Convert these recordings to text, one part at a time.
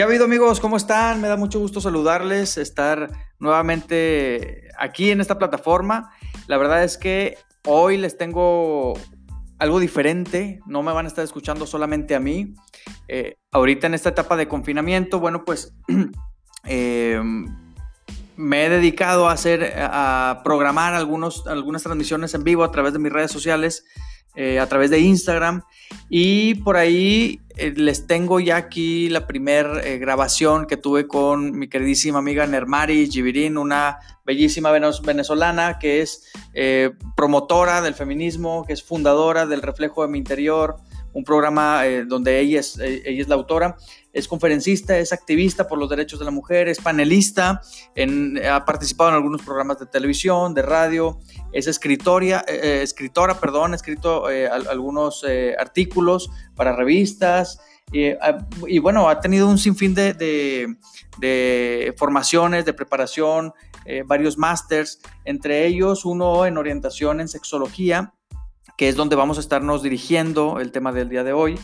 ¿Qué ha amigos? ¿Cómo están? Me da mucho gusto saludarles, estar nuevamente aquí en esta plataforma. La verdad es que hoy les tengo algo diferente, no me van a estar escuchando solamente a mí. Eh, ahorita en esta etapa de confinamiento, bueno, pues em, me he dedicado a hacer, a programar algunos, algunas transmisiones en vivo a través de mis redes sociales eh, a través de Instagram. Y por ahí eh, les tengo ya aquí la primera eh, grabación que tuve con mi queridísima amiga Nermari Givirin, una bellísima venezolana que es promotora del feminismo, que es fundadora del Reflejo de mi Interior, un programa donde ella es, ella es la autora. Es conferencista, es activista por los derechos de la mujer, es panelista, ha participado en algunos programas de televisión, de radio, es escritora, eh, eh, escritora perdón, ha escrito eh, algunos artículos para revistas y, bueno, ha tenido un sinfín de, de formaciones, de preparación, varios másters, entre ellos uno en orientación en sexología, que es donde vamos a estarnos dirigiendo el tema del día de hoy.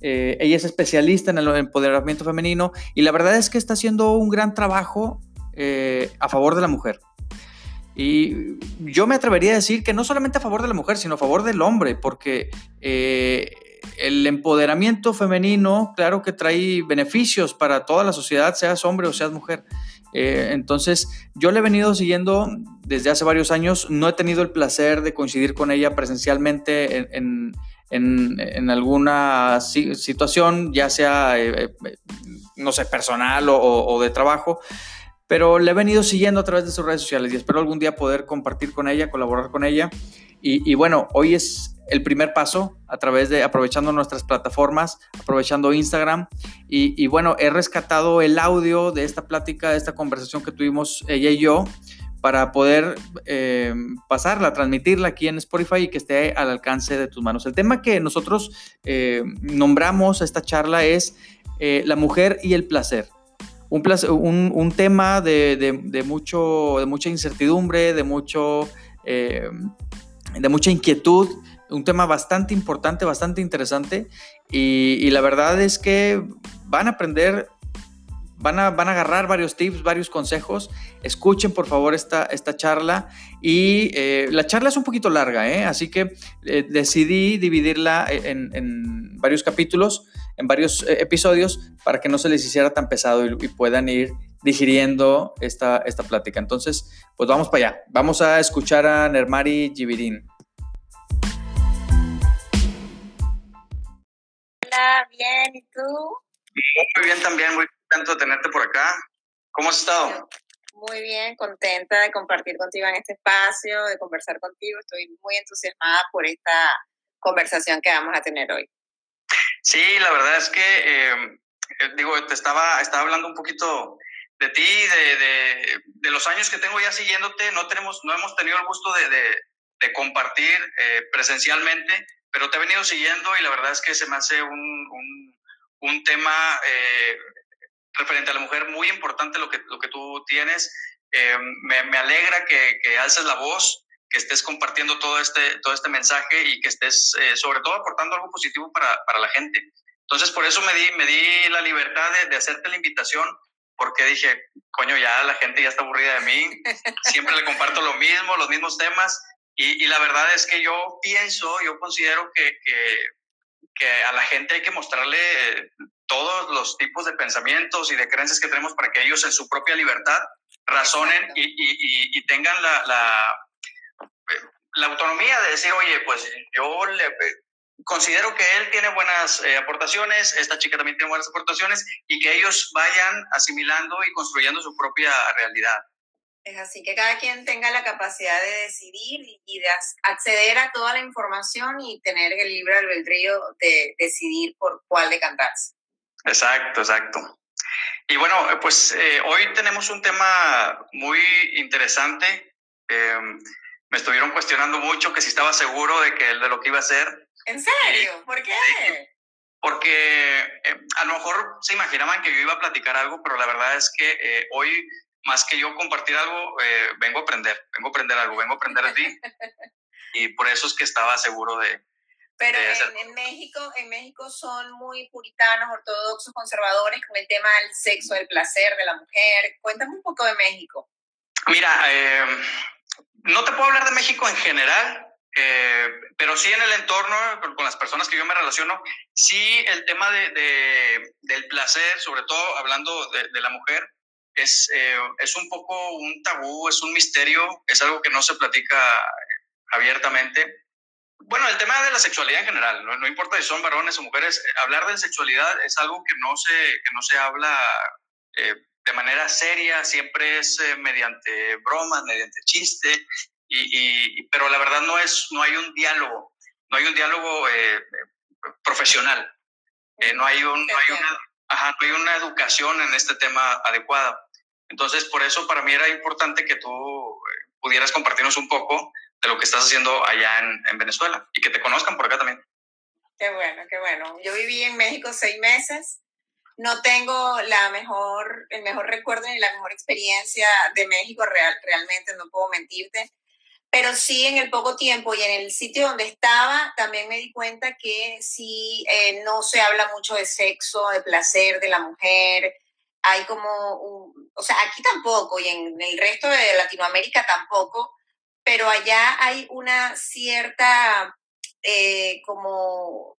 Eh, ella es especialista en el empoderamiento femenino y la verdad es que está haciendo un gran trabajo eh, a favor de la mujer. Y yo me atrevería a decir que no solamente a favor de la mujer, sino a favor del hombre, porque eh, el empoderamiento femenino, claro que trae beneficios para toda la sociedad, seas hombre o seas mujer. Entonces, yo le he venido siguiendo desde hace varios años, no he tenido el placer de coincidir con ella presencialmente en en, alguna situación, ya sea, eh, eh, no sé, personal o, de trabajo, pero le he venido siguiendo a través de sus redes sociales y espero algún día poder compartir con ella, colaborar con ella. Y, bueno, hoy es el primer paso a través de aprovechando nuestras plataformas, aprovechando Instagram. Y, bueno, he rescatado el audio de esta plática, de esta conversación que tuvimos ella y yo para poder eh, pasarla, transmitirla aquí en Spotify y que esté al alcance de tus manos. El tema que nosotros eh, nombramos a esta charla es eh, la mujer y el placer. Un, tema de, mucho, de mucha incertidumbre, de, mucho, de mucha inquietud, un tema bastante importante, bastante interesante y, la verdad es que van a aprender Van a, van a, agarrar varios tips, varios consejos. Escuchen por favor esta, esta charla. Y eh, la charla es un poquito larga, ¿eh? así que eh, decidí dividirla en, varios capítulos, en varios episodios, para que no se les hiciera tan pesado y, puedan ir digiriendo esta, esta plática. Entonces, pues vamos para allá. Vamos a escuchar a Nermari Givirin. Bien, ¿y tú? Muy bien también, muy contento de tenerte por acá. ¿Cómo has estado? Muy bien, contenta de compartir contigo en este espacio, de conversar contigo. Estoy muy entusiasmada por esta conversación que vamos a tener hoy. Sí, la verdad es que, em, eh, digo, te estaba, estaba hablando un poquito de ti, de, de, de, los años que tengo ya siguiéndote. No, tenemos, no hemos tenido el gusto de, de compartir eh, presencialmente, pero te he venido siguiendo y la verdad es que se me hace un, un, un tema eh, referente a la mujer, muy importante lo que, lo que tú tienes. Eh, me, me, alegra que, que, alces la voz, que estés compartiendo todo este, todo este mensaje y que estés eh, sobre todo aportando algo positivo para, para, la gente. Entonces, por eso me di, me di la libertad de, de hacerte la invitación, porque dije, coño, ya la gente ya está aburrida de mí, siempre le comparto lo mismo, los mismos temas, y, y la verdad es que yo pienso, yo considero que, que, que a la gente hay que mostrarle todos los tipos de pensamientos y de creencias que tenemos para que ellos en su propia libertad razonen y, y, y, tengan la, la, la, autonomía de decir, oye, pues yo le, considero que él tiene buenas eh, aportaciones, esta chica también tiene buenas aportaciones y que ellos vayan asimilando y construyendo su propia realidad. Es así, que cada quien tenga la capacidad de decidir y de acceder a toda la información y tener el libre albedrío de decidir por cuál decantarse. Exacto, exacto. Y bueno, eh, pues eh, hoy tenemos un tema muy interesante. Eh, me estuvieron cuestionando mucho que si estaba seguro de que de lo que iba a hacer. ¿En serio? ¿Por qué? Porque a lo mejor se imaginaban que yo iba a platicar algo, pero la verdad es que hoy, más que yo compartir algo, vengo a aprender, vengo a aprender algo, vengo a aprender de ti. y por eso es que estaba seguro de, Pero en, México, en México son muy puritanos, ortodoxos, conservadores con el tema del sexo, del placer de la mujer. Cuéntame un poco de México. Mira, eh, no te puedo hablar de México en general, eh, pero sí en el entorno, con, las personas que yo me relaciono, sí el tema de, del placer, sobre todo hablando de, la mujer, es, eh, es un poco un tabú, es un misterio, es algo que no se platica abiertamente. Bueno, el tema de la sexualidad en general, no, importa si son varones o mujeres, hablar de sexualidad es algo que no se, que no se habla eh, de manera seria, siempre es mediante bromas, mediante chiste, y, pero la verdad no, es, no hay un diálogo, no hay un diálogo eh, profesional, eh, no, hay un, no, hay una, ajá, no hay una educación en este tema adecuada. Entonces, por eso para mí era importante que tú eh, pudieras compartirnos un poco de lo que estás haciendo allá en, en, Venezuela y que te conozcan por acá también. Qué bueno, qué bueno. Yo viví en México seis meses. No tengo la mejor, el mejor recuerdo ni la mejor experiencia de México real, realmente, no puedo mentirte pero sí en el poco tiempo y en el sitio donde estaba también me di cuenta que sí eh, no se habla mucho de sexo, de placer de la mujer. Hay como, o sea, aquí tampoco y en el resto de Latinoamérica tampoco, pero allá hay una cierta, eh, como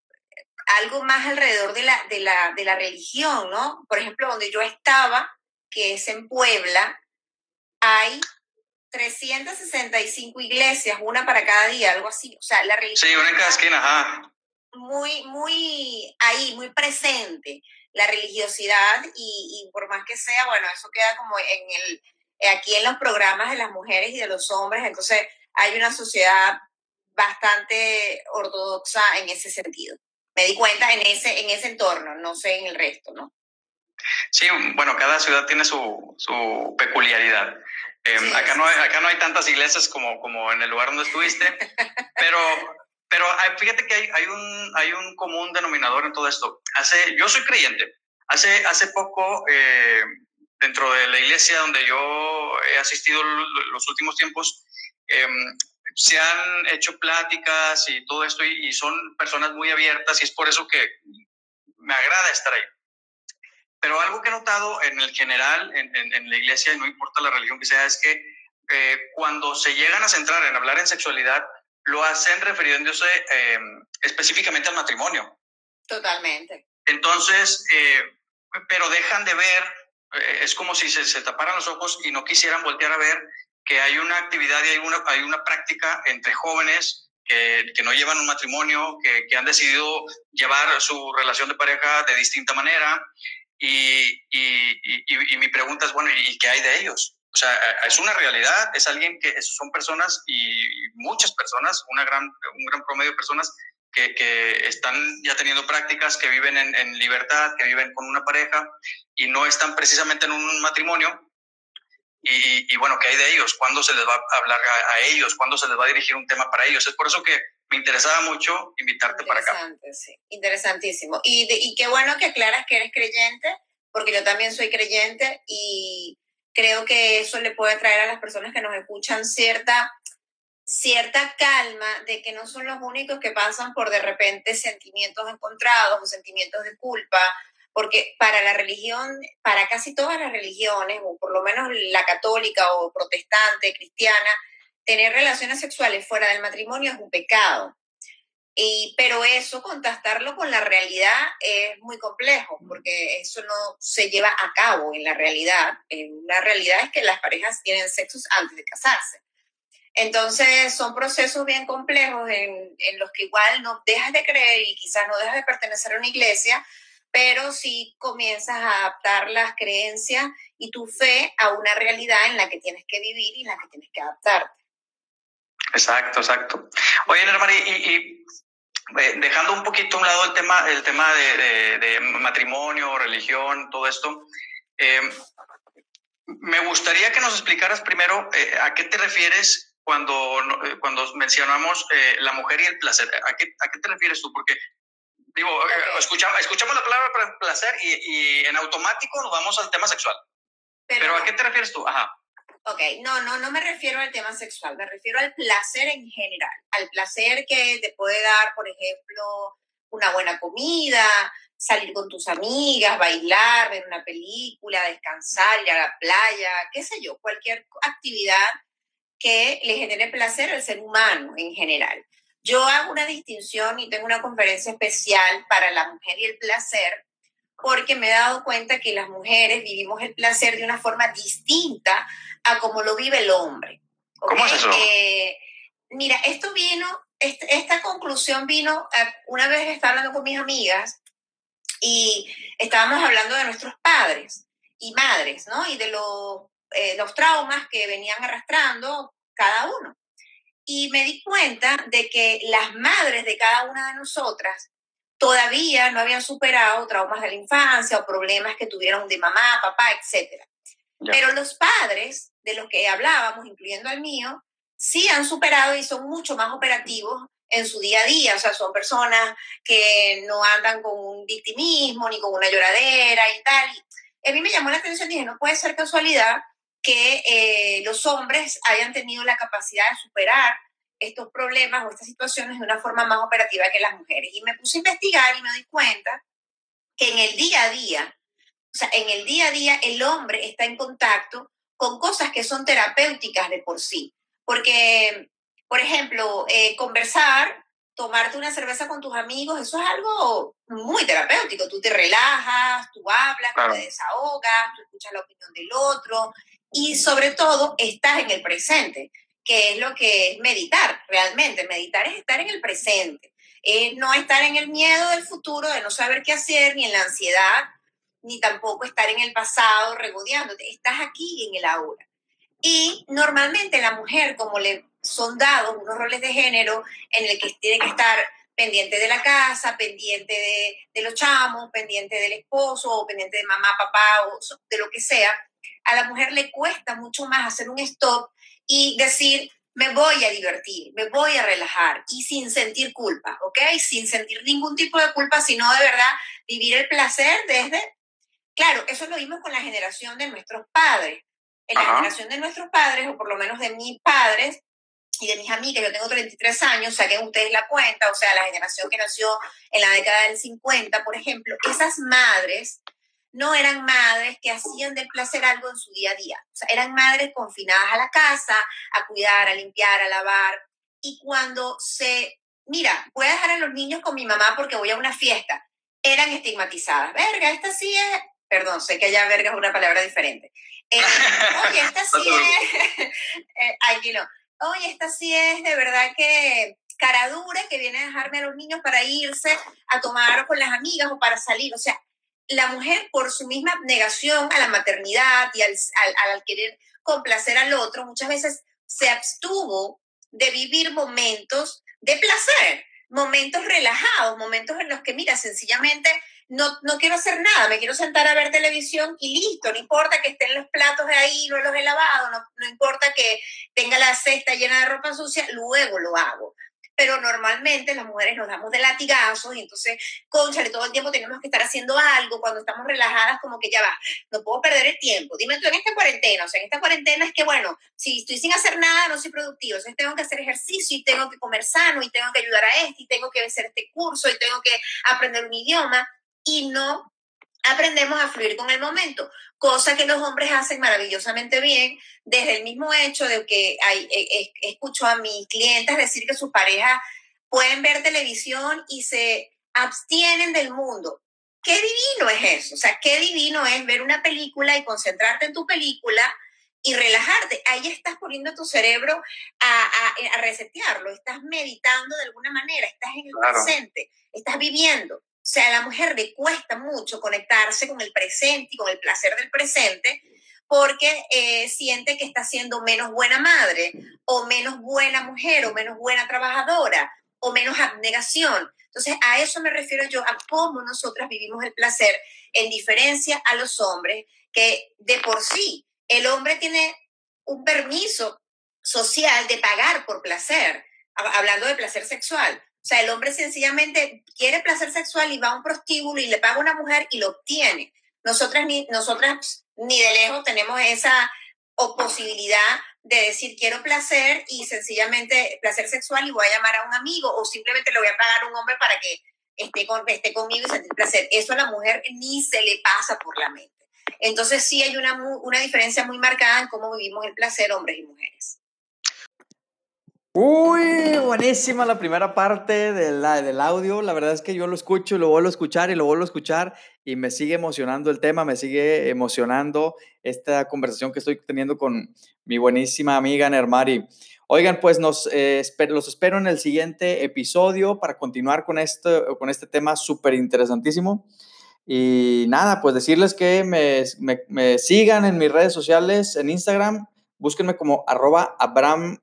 algo más alrededor de la, de, la, de la religión, ¿no? Por ejemplo, donde yo estaba, que es en Puebla, hay 365 iglesias, una para cada día, algo así. O sea, la religión. Sí, una en cada esquina, ajá. Muy, muy ahí, muy presente la religiosidad y, por más que sea, bueno, eso queda como en el, aquí en los programas de las mujeres y de los hombres, entonces hay una sociedad bastante ortodoxa en ese sentido. Me di cuenta en ese, en ese entorno, no sé en el resto, ¿no? Sí, bueno, cada ciudad tiene su, su peculiaridad. Em, acá, no hay, acá no hay tantas iglesias como, como en el lugar donde estuviste, pero, pero fíjate que hay, hay, un, hay un común denominador en todo esto. Hace, yo soy creyente. Hace, hace poco, eh, dentro de la iglesia donde yo he asistido los últimos tiempos, em, se han hecho pláticas y todo esto y, y son personas muy abiertas y es por eso que me agrada estar ahí. Pero algo que he notado en el general, en, la iglesia, y no importa la religión que sea, es que eh, cuando se llegan a centrar en hablar en sexualidad, lo hacen refiriéndose eh, específicamente al matrimonio. Totalmente. Entonces, eh, pero dejan de ver, es como si se, se, taparan los ojos y no quisieran voltear a ver que hay una actividad y hay una, hay una práctica entre jóvenes que, que, no llevan un matrimonio, que, que, han decidido llevar su relación de pareja de distinta manera y, y, mi pregunta es, bueno, ¿y qué hay de ellos? O sea, es una realidad, es alguien que son personas y muchas personas, una gran, un gran promedio de personas que, que están ya teniendo prácticas, que viven en, en, libertad, que viven con una pareja y no están precisamente en un matrimonio. Y, y bueno, ¿qué hay de ellos? ¿Cuándo se les va a hablar a, a, ellos? ¿Cuándo se les va a dirigir un tema para ellos? Es por eso que me interesaba mucho invitarte para acá. Interesantísimo. Y, y qué bueno que aclaras que eres creyente, porque yo también soy creyente y creo que eso le puede traer a las personas que nos escuchan cierta, cierta calma de que no son los únicos que pasan por de repente sentimientos encontrados o sentimientos de culpa, porque para la religión, para casi todas las religiones, o por lo menos la católica o protestante, cristiana, tener relaciones sexuales fuera del matrimonio es un pecado. Y, pero eso, contrastarlo con la realidad es muy complejo, porque eso no se lleva a cabo en la realidad. En la realidad es que las parejas tienen sexos antes de casarse. Entonces, son procesos bien complejos en, en los que igual no dejas de creer y quizás no dejas de pertenecer a una iglesia, pero sí comienzas a adaptar las creencias y tu fe a una realidad en la que tienes que vivir y en la que tienes que adaptarte. Exacto, exacto. Oye, Nermari, y, y eh, dejando un poquito a un lado el tema, el tema de, de, de matrimonio, religión, todo esto, eh, me gustaría que nos explicaras primero eh, a qué te refieres cuando, eh, cuando mencionamos eh, la mujer y el placer. ¿A qué, ¿A qué te refieres tú? Porque, digo, escuchamos, escuchamos la palabra placer y, y, en automático nos vamos al tema sexual. Pero, Pero ¿a qué te refieres tú? Ajá Ok, no, no, no me refiero al tema sexual, me refiero al placer en general, al placer que te puede dar, por ejemplo, una buena comida, salir con tus amigas, bailar, ver una película, descansar, ir a la playa, qué sé yo, cualquier actividad que le genere placer al ser humano en general. Yo hago una distinción y tengo una conferencia especial para la mujer y el placer, porque me he dado cuenta que las mujeres vivimos el placer de una forma distinta a como lo vive el hombre. ¿Cómo es eso? Eh, mira, esto vino, esta conclusión vino, una vez estaba hablando con mis amigas y estábamos hablando de nuestros padres y madres, ¿no? Y de los, eh, los traumas que venían arrastrando cada uno. Y me di cuenta de que las madres de cada una de nosotras todavía no habían superado traumas de la infancia o problemas que tuvieron de mamá, papá, etc. Pero los padres de los que hablábamos, incluyendo al mío, sí han superado y son mucho más operativos en su día a día, o sea, son personas que no andan con un victimismo ni con una lloradera y tal. Y a mí me llamó la atención, dije, no puede ser casualidad que eh, los hombres hayan tenido la capacidad de superar estos problemas o estas situaciones de una forma más operativa que las mujeres. Y me puse a investigar y me di cuenta que en el día a día, o sea, en el día a día el hombre está en contacto con cosas que son terapéuticas de por sí. Porque, por ejemplo, eh, conversar, tomarte una cerveza con tus amigos, eso es algo muy terapéutico. Tú te relajas, tú hablas, tú te desahogas, tú escuchas la opinión del otro y sobre todo estás en el presente que es lo que es meditar realmente. Meditar es estar en el presente, es no estar en el miedo del futuro, de no saber qué hacer, ni en la ansiedad, ni tampoco estar en el pasado regodeándote. Estás aquí en el ahora. Y normalmente la mujer, como le son dados unos roles de género en el que tiene que estar pendiente de la casa, pendiente de, de los chamos, pendiente del esposo, o pendiente de mamá, papá, o de lo que sea, a la mujer le cuesta mucho más hacer un stop y decir, me voy a divertir, me voy a relajar y sin sentir culpa, ¿ok? Sin sentir ningún tipo de culpa, sino de verdad vivir el placer desde, claro, eso lo vimos con la generación de nuestros padres. En la generación de nuestros padres, o por lo menos de mis padres y de mis amigas, yo tengo 33 años, saquen ustedes la cuenta, o sea, la generación que nació en la década del 50, por ejemplo, esas madres no eran madres que hacían del placer algo en su día a día. O sea, eran madres confinadas a la casa, a cuidar, a limpiar, a lavar. Y cuando se, mira, voy a dejar a los niños con mi mamá porque voy a una fiesta, eran estigmatizadas. Verga, esta sí es, perdón, sé que allá verga es una palabra diferente. Eh, oye, esta sí es, eh, no. Oye, esta sí es de verdad que cara dura que viene a dejarme a los niños para irse a tomar con las amigas o para salir. O sea, la mujer por su misma negación a la maternidad y al, al, querer complacer al otro, muchas veces se abstuvo de vivir momentos de placer, momentos relajados, momentos en los que, mira, sencillamente no, no quiero hacer nada, me quiero sentar a ver televisión y listo, no importa que estén los platos de ahí, no los he lavado, no, no importa que tenga la cesta llena de ropa sucia, luego lo hago pero normalmente las mujeres nos damos de latigazos y entonces, conchale, todo el tiempo tenemos que estar haciendo algo, cuando estamos relajadas como que ya va, no puedo perder el tiempo. Dime tú en esta cuarentena, o sea, en esta cuarentena es que, bueno, si estoy sin hacer nada, no soy productivo, entonces tengo que hacer ejercicio y tengo que comer sano y tengo que ayudar a este y tengo que hacer este curso y tengo que aprender un idioma y no aprendemos a fluir con el momento, cosa que los hombres hacen maravillosamente bien, desde el mismo hecho de que hay, escucho a mis clientes decir que sus parejas pueden ver televisión y se abstienen del mundo. Qué divino es eso, o sea, qué divino es ver una película y concentrarte en tu película y relajarte. Ahí estás poniendo tu cerebro a, a, resetearlo, estás meditando de alguna manera, estás en el presente, estás viviendo. O sea, a la mujer le cuesta mucho conectarse con el presente y con el placer del presente porque eh, siente que está siendo menos buena madre o menos buena mujer o menos buena trabajadora o menos abnegación. Entonces, a eso me refiero yo, a cómo nosotras vivimos el placer en diferencia a los hombres, que de por sí el hombre tiene un permiso social de pagar por placer, hablando de placer sexual. O sea, el hombre sencillamente quiere placer sexual y va a un prostíbulo y le paga a una mujer y lo obtiene. Nosotras ni, nosotras ni de lejos tenemos esa posibilidad de decir quiero placer y sencillamente placer sexual y voy a llamar a un amigo o simplemente le voy a pagar a un hombre para que esté, con, esté conmigo y sentir placer. Eso a la mujer ni se le pasa por la mente. Entonces sí hay una, una diferencia muy marcada en cómo vivimos el placer hombres y mujeres. Uy, buenísima la primera parte del audio. La verdad es que yo lo escucho y lo vuelvo a escuchar y lo vuelvo a escuchar y me sigue emocionando el tema, me sigue emocionando esta conversación que estoy teniendo con mi buenísima amiga Nermari. Oigan, pues eh, los espero en el siguiente episodio para continuar con este, con este tema súper interesantísimo. Y nada, pues decirles que me sigan en mis redes sociales, en Instagram, búsquenme como arroba abram-vsz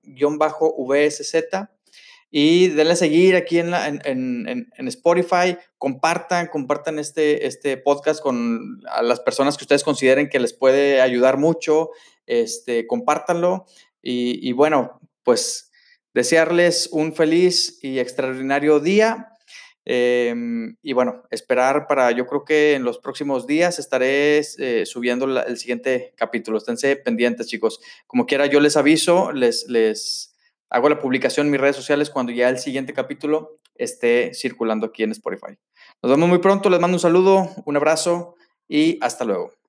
y denle a seguir aquí en, en, Spotify, compartan, compartan este, este podcast con las personas que ustedes consideren que les puede ayudar mucho, este, compártanlo y bueno, pues desearles un feliz y extraordinario día Em, y bueno, esperar para, yo creo que en los próximos días estaré eh, subiendo el siguiente capítulo. Esténse pendientes, chicos. Como quiera, yo les aviso, les, les hago la publicación en mis redes sociales cuando ya el siguiente capítulo esté circulando aquí en Spotify. Nos vemos muy pronto, les mando un saludo, un abrazo y hasta luego.